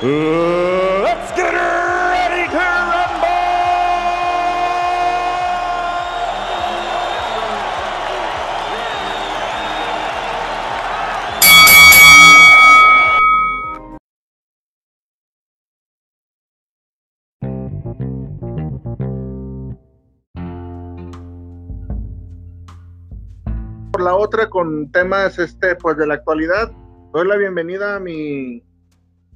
por la otra con temas este pues de la actualidad. Doy la bienvenida a mi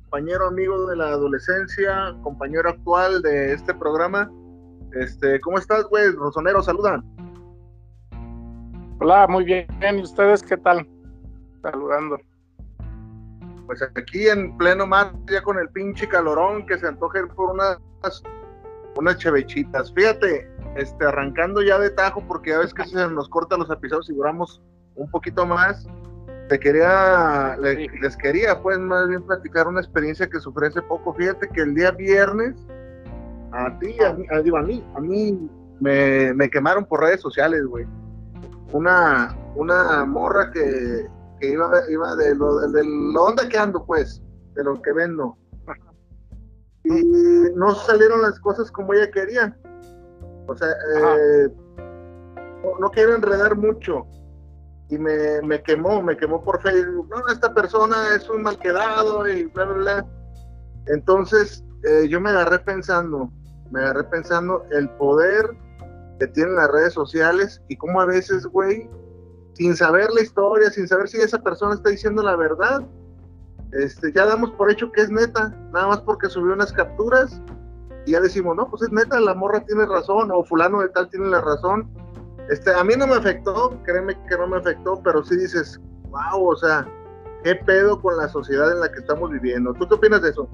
compañero amigo de la adolescencia, compañero actual de este programa. Este, ¿cómo estás, güey? Rosonero, saludan. Hola, muy bien. ¿Y ustedes qué tal? Saludando. Pues aquí en pleno mar, ya con el pinche calorón que se antoje por unas unas chevechitas. Fíjate, este, arrancando ya de tajo, porque ya ves que se nos cortan los episodios y duramos un poquito más. Te quería, le- les quería, pues, más bien platicar una experiencia que sufrí hace poco. Fíjate que el día viernes, a ti, a mí, a, digo, a mí, a mí me, me quemaron por redes sociales, güey. Una, una morra que, que iba, iba de lo, de lo onda que ando, pues, de lo que vendo. Y no salieron las cosas como ella quería. O sea, eh, no, no quiero enredar mucho. Y me, me quemó, me quemó por Facebook. No, esta persona es un mal quedado y bla, bla, bla. Entonces, eh, yo me agarré pensando, me agarré pensando el poder que tienen las redes sociales y cómo a veces, güey, sin saber la historia, sin saber si esa persona está diciendo la verdad, este, ya damos por hecho que es neta, nada más porque subió unas capturas y ya decimos, no, pues es neta, la morra tiene razón, o fulano de tal tiene la razón. Este, a mí no me afectó, créeme que no me afectó, pero sí dices, wow, o sea, qué pedo con la sociedad en la que estamos viviendo. ¿Tú qué opinas de eso?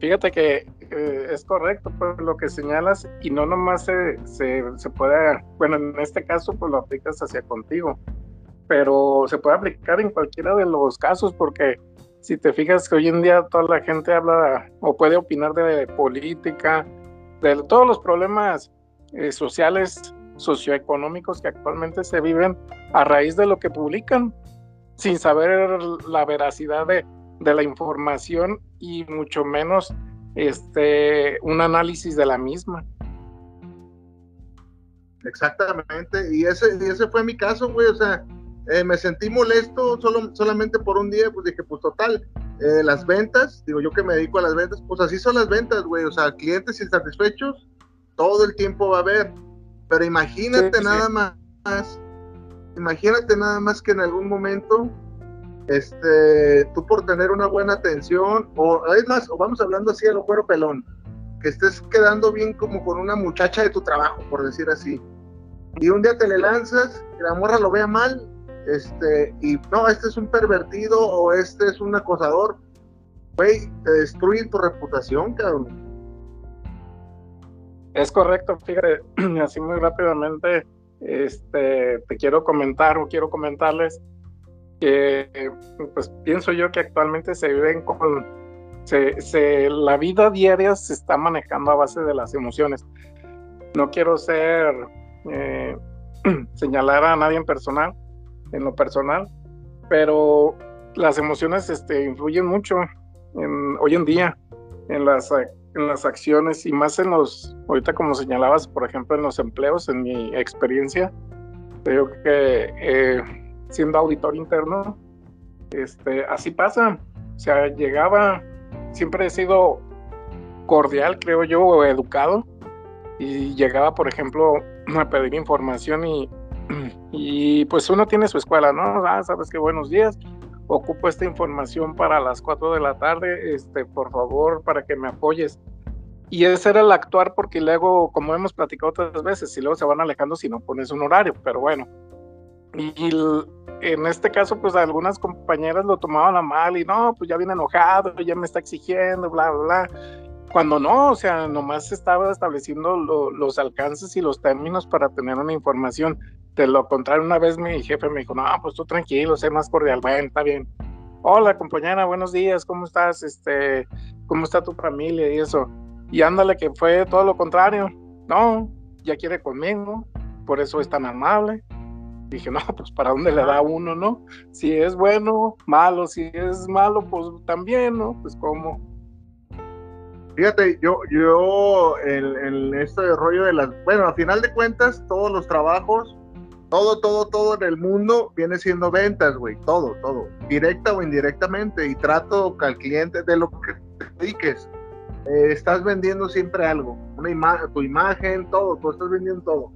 Fíjate que eh, es correcto pues, lo que señalas y no nomás se, se, se puede, bueno, en este caso pues lo aplicas hacia contigo, pero se puede aplicar en cualquiera de los casos porque si te fijas que hoy en día toda la gente habla o puede opinar de política, de todos los problemas eh, sociales, socioeconómicos que actualmente se viven a raíz de lo que publican, sin saber la veracidad de, de la información y mucho menos este un análisis de la misma. Exactamente, y ese, y ese fue mi caso, güey, o sea, eh, me sentí molesto solo, solamente por un día, pues dije, pues total, eh, las ventas, digo yo que me dedico a las ventas, pues así son las ventas, güey, o sea, clientes insatisfechos, todo el tiempo va a haber, pero imagínate Sí, sí. nada más, imagínate nada más que en algún momento, este, tú por tener una buena atención, o es más, o vamos hablando así a lo cuero pelón, que estés quedando bien como con una muchacha de tu trabajo, por decir así, y un día te le lanzas, y la morra lo vea mal, este, y no, este es un pervertido o este es un acosador, güey, te destruyen tu reputación, cabrón. Es correcto, fíjate, así muy rápidamente, este, te quiero comentar o quiero comentarles que, pues pienso yo que actualmente se viven con, se, la vida diaria se está manejando a base de las emociones. No quiero ser, eh, señalar a nadie en personal, en lo personal, pero las emociones este, influyen mucho en, hoy en día en las, en las acciones y más en los, ahorita como señalabas, por ejemplo, en los empleos, en mi experiencia, creo que eh, siendo auditor interno, este, así pasa, o sea, llegaba, siempre he sido cordial, creo yo, educado, y llegaba, por ejemplo, a pedir información y, y pues uno tiene su escuela, ¿no? Ah, sabes qué buenos días, ocupo esta información para las 4 de la tarde, este, por favor, para que me apoyes. Y ese era el actuar porque luego, como hemos platicado otras veces, si luego se van alejando si no pones un horario, pero bueno. y en este caso, pues algunas compañeras lo tomaban a mal y no, pues ya viene enojado, ya me está exigiendo, bla, bla, bla. Cuando no, o sea, nomás estaba estableciendo los alcances y los términos para tener una información. De lo contrario, una vez mi jefe me dijo, no, pues tú tranquilo, sé más cordial, bueno, está bien. Hola, compañera, buenos días, ¿cómo estás? Este, ¿cómo está tu familia y eso? Y ándale, que fue todo lo contrario. No, ya quiere conmigo, por eso es tan amable. Dije, no, pues para dónde le da uno, ¿no? Si es bueno, malo, si es malo, pues también, ¿no? Pues cómo. Fíjate, yo, yo, en, en este rollo de las, bueno, a final de cuentas, todos los trabajos, todo, todo, todo en el mundo viene siendo ventas, güey, todo, todo, directa o indirectamente, y trato al cliente de lo que te dediques. Eh, estás vendiendo siempre algo, tu imagen, todo, tú estás vendiendo todo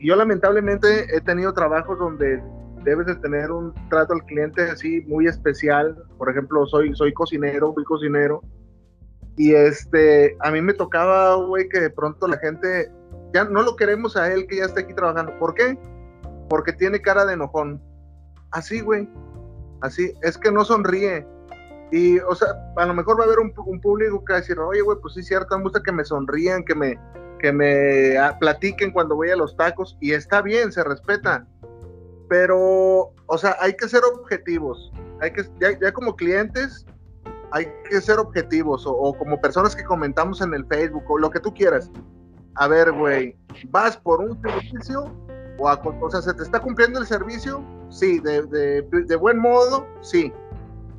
y yo lamentablemente he tenido trabajos donde debes de tener un trato al cliente así muy especial. Por ejemplo, soy, soy cocinero, fui cocinero. Y este, a mí me tocaba, güey, que de pronto la gente, ya no lo queremos a él que ya está aquí trabajando. ¿Por qué? Porque tiene cara de enojón. Así, güey. Así, es que no sonríe. Y, o sea, a lo mejor va a haber un, público que va a decir, oye, güey, pues sí, cierto, me gusta que me sonrían, que me, que me ah, platiquen cuando voy a los tacos y está bien, se respeta. Pero, o sea, hay que ser objetivos. Hay que, ya, como clientes, hay que ser objetivos o, como personas que comentamos en el Facebook o lo que tú quieras. A ver, güey, ¿vas por un servicio o, a, o sea, se te está cumpliendo el servicio? Sí, de, de, de buen modo, sí.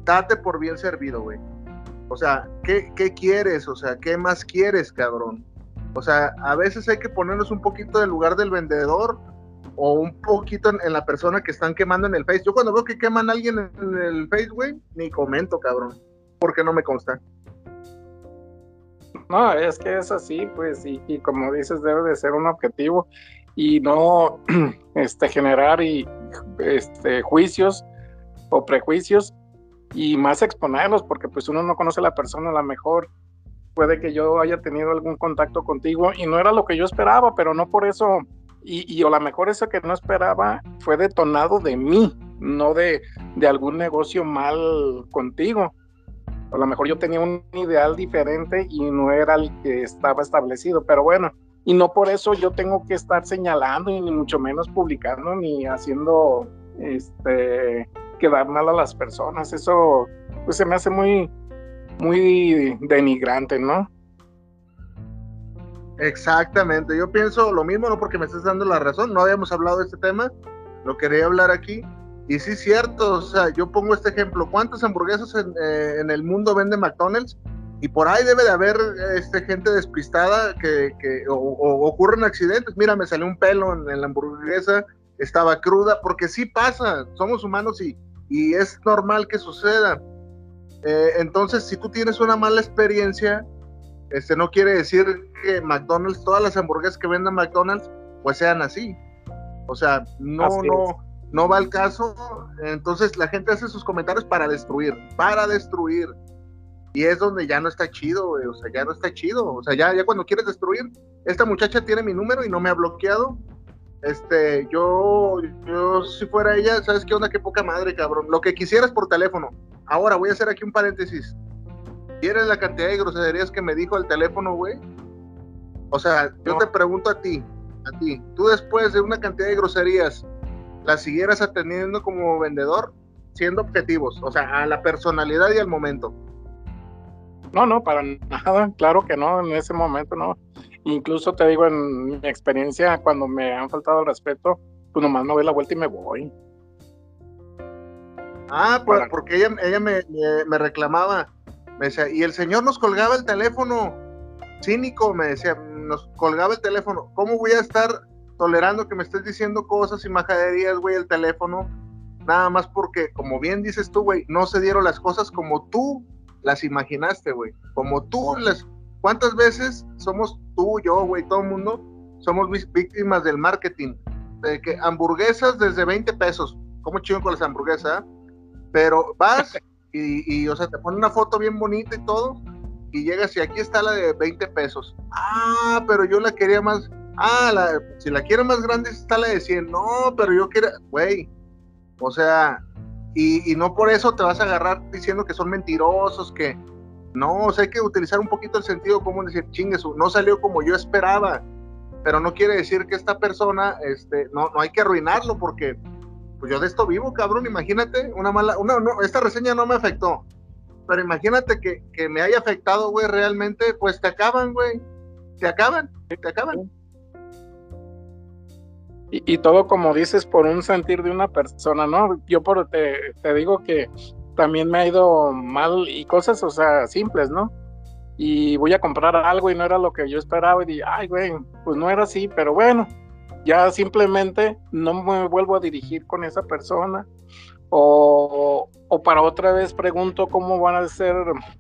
Date por bien servido, güey. O sea, ¿qué, ¿qué quieres? O sea, ¿qué más quieres, cabrón? O sea, a veces hay que ponernos un poquito del lugar del vendedor o un poquito en, la persona que están quemando en el Face. Yo cuando veo que queman a alguien en el Face, güey, ni comento, cabrón, porque no me consta. No, es que es así, pues, y, como dices, debe de ser un objetivo y no este, generar y, este, juicios o prejuicios y más exponerlos, porque pues uno no conoce a la persona a la mejor puede que yo haya tenido algún contacto contigo y no era lo que yo esperaba, pero no por eso, y, y a lo mejor eso que no esperaba fue detonado de mí, no de, de algún negocio mal contigo. A lo mejor yo tenía un ideal diferente y no era el que estaba establecido, pero bueno, y no por eso yo tengo que estar señalando y ni mucho menos publicando ni haciendo este quedar mal a las personas. Eso pues se me hace muy muy denigrante, ¿no? Exactamente, yo pienso lo mismo, no porque me estés dando la razón, no habíamos hablado de este tema, lo quería hablar aquí, y sí es cierto, o sea, yo pongo este ejemplo, ¿cuántas hamburguesas en, eh, el mundo vende McDonald's? Y por ahí debe de haber este, gente despistada que, que o, ocurren accidentes, mira, me salió un pelo en, en, la hamburguesa, estaba cruda, porque sí pasa, somos humanos y, y es normal que suceda. Eh, entonces, si tú tienes una mala experiencia, este no quiere decir que McDonald's, todas las hamburguesas que venden McDonald's, pues sean así. O sea, no, no, no va al caso. Entonces la gente hace sus comentarios para destruir, para destruir. Y es donde ya no está chido, O sea, ya no está chido. O sea, ya, ya cuando quieres destruir, esta muchacha tiene mi número y no me ha bloqueado. Este, yo, yo si fuera ella, ¿sabes qué onda? Qué poca madre, cabrón. Lo que quisieras por teléfono. Ahora voy a hacer aquí un paréntesis. ¿Tienes la cantidad de groserías que me dijo el teléfono, güey? O sea, yo te pregunto a ti, a ti, tú después de una cantidad de groserías, ¿la siguieras atendiendo como vendedor? Siendo objetivos, o sea, a la personalidad y al momento. No, no, para nada, claro que no, en ese momento no. Incluso te digo, en mi experiencia, cuando me han faltado el respeto, pues nomás me doy la vuelta y me voy. Ah, pues porque ella, ella me, me, reclamaba, me decía, y el señor nos colgaba el teléfono, cínico, me decía, nos colgaba el teléfono, ¿cómo voy a estar tolerando que me estés diciendo cosas y majaderías, güey, el teléfono? Nada más porque, como bien dices tú, güey, no se dieron las cosas como tú las imaginaste, güey, como tú las... ¿Cuántas veces somos tú, yo, güey, todo el mundo, somos víctimas del marketing? De que hamburguesas desde 20 pesos, ¿cómo chido con las hamburguesas? Pero vas y, o sea, te pone una foto bien bonita y todo, y llegas y aquí está la de 20 pesos. Ah, pero yo la quería más, Ah, la, si la quiero más grande está la de 100. No, pero yo quiero, güey. O sea, y, no por eso te vas a agarrar diciendo que son mentirosos, que no, o sea, hay que utilizar un poquito el sentido común, decir, chingues, no salió como yo esperaba, pero no quiere decir que esta persona, este, no, no hay que arruinarlo porque, pues yo de esto vivo, cabrón, imagínate, una mala, una, no, esta reseña no me afectó, pero imagínate que, que me haya afectado, güey, realmente, pues te acaban, güey, te acaban, te acaban. Y, todo como dices por un sentir de una persona, ¿no? Yo por te, te digo que también me ha ido mal y cosas, o sea, simples, ¿no? Y voy a comprar algo y no era lo que yo esperaba y dije, ay, güey, pues no era así, pero bueno, ya simplemente no me vuelvo a dirigir con esa persona. O, o para otra vez pregunto cómo van a ser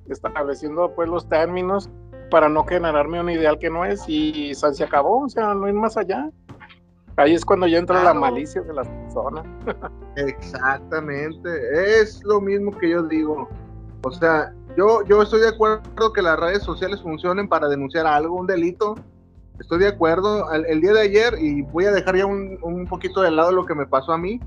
estableciendo pues los términos para no generarme un ideal que no es y se acabó, o sea, no ir más allá. Ahí es cuando ya entra claro. la malicia de las personas. Exactamente, es lo mismo que yo digo. O sea, yo, yo estoy de acuerdo que las redes sociales funcionen para denunciar algo, un delito. Estoy de acuerdo. El, el día de ayer, y voy a dejar ya un, un, poquito de lado lo que me pasó a mí.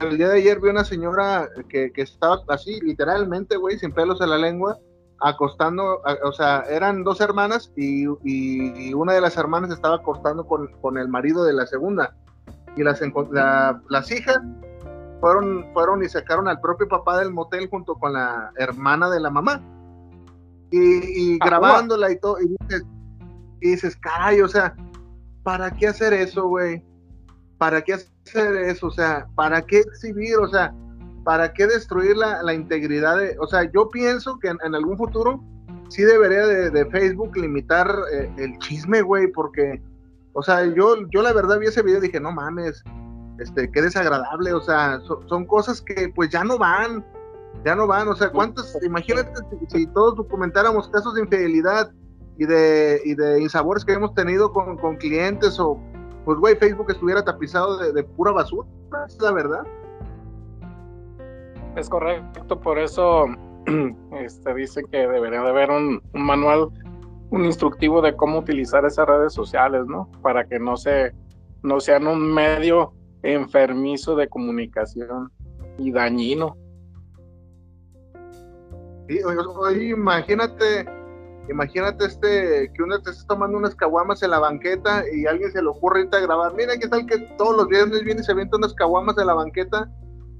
El día de ayer vi una señora que, que estaba así, literalmente, güey, sin pelos en la lengua, acostando, o sea, eran dos hermanas y, y, una de las hermanas estaba acostando con, con el marido de la segunda. Y las, la, las hijas fueron, fueron y sacaron al propio papá del motel junto con la hermana de la mamá. Y, y grabándola y todo. Y dices, y dices, caray, o sea, ¿para qué hacer eso, güey? ¿Para qué hacer eso? O sea, ¿para qué exhibir? O sea, ¿para qué destruir la, la integridad de, o sea, yo pienso que en, en algún futuro sí debería de, de Facebook limitar eh, el chisme, güey, porque, o sea, yo, yo la verdad vi ese video y dije, no mames, este, qué desagradable, o sea, so, son cosas que pues ya no van, ya no van, o sea, cuántos, imagínate si, si todos documentáramos casos de infidelidad y de, y de insabores que hemos tenido con, con clientes o, pues, güey, Facebook estuviera tapizado de, de pura basura, es la verdad. Es correcto, por eso este, dice que debería de haber un, manual, un instructivo de cómo utilizar esas redes sociales, ¿no? Para que no, se, no sean un medio enfermizo de comunicación y dañino. Sí, oye, imagínate, imagínate este, que uno te está tomando unas caguamas en la banqueta y alguien se le ocurre irte a grabar. Mira, ¿qué tal que todos los viernes viene y se avienta unas caguamas en la banqueta?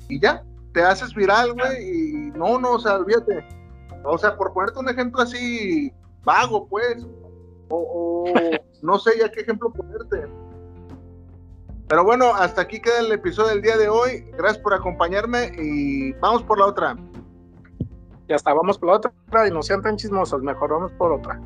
Y ya, te haces viral, güey, y no, no, o sea, olvídate. O sea, por ponerte un ejemplo así vago, pues, o, o no sé ya qué ejemplo ponerte. Pero bueno, hasta aquí queda el episodio del día de hoy. Gracias por acompañarme y vamos por la otra. Ya está, vamos por la otra y no sean tan chismosos, mejor vamos por otra.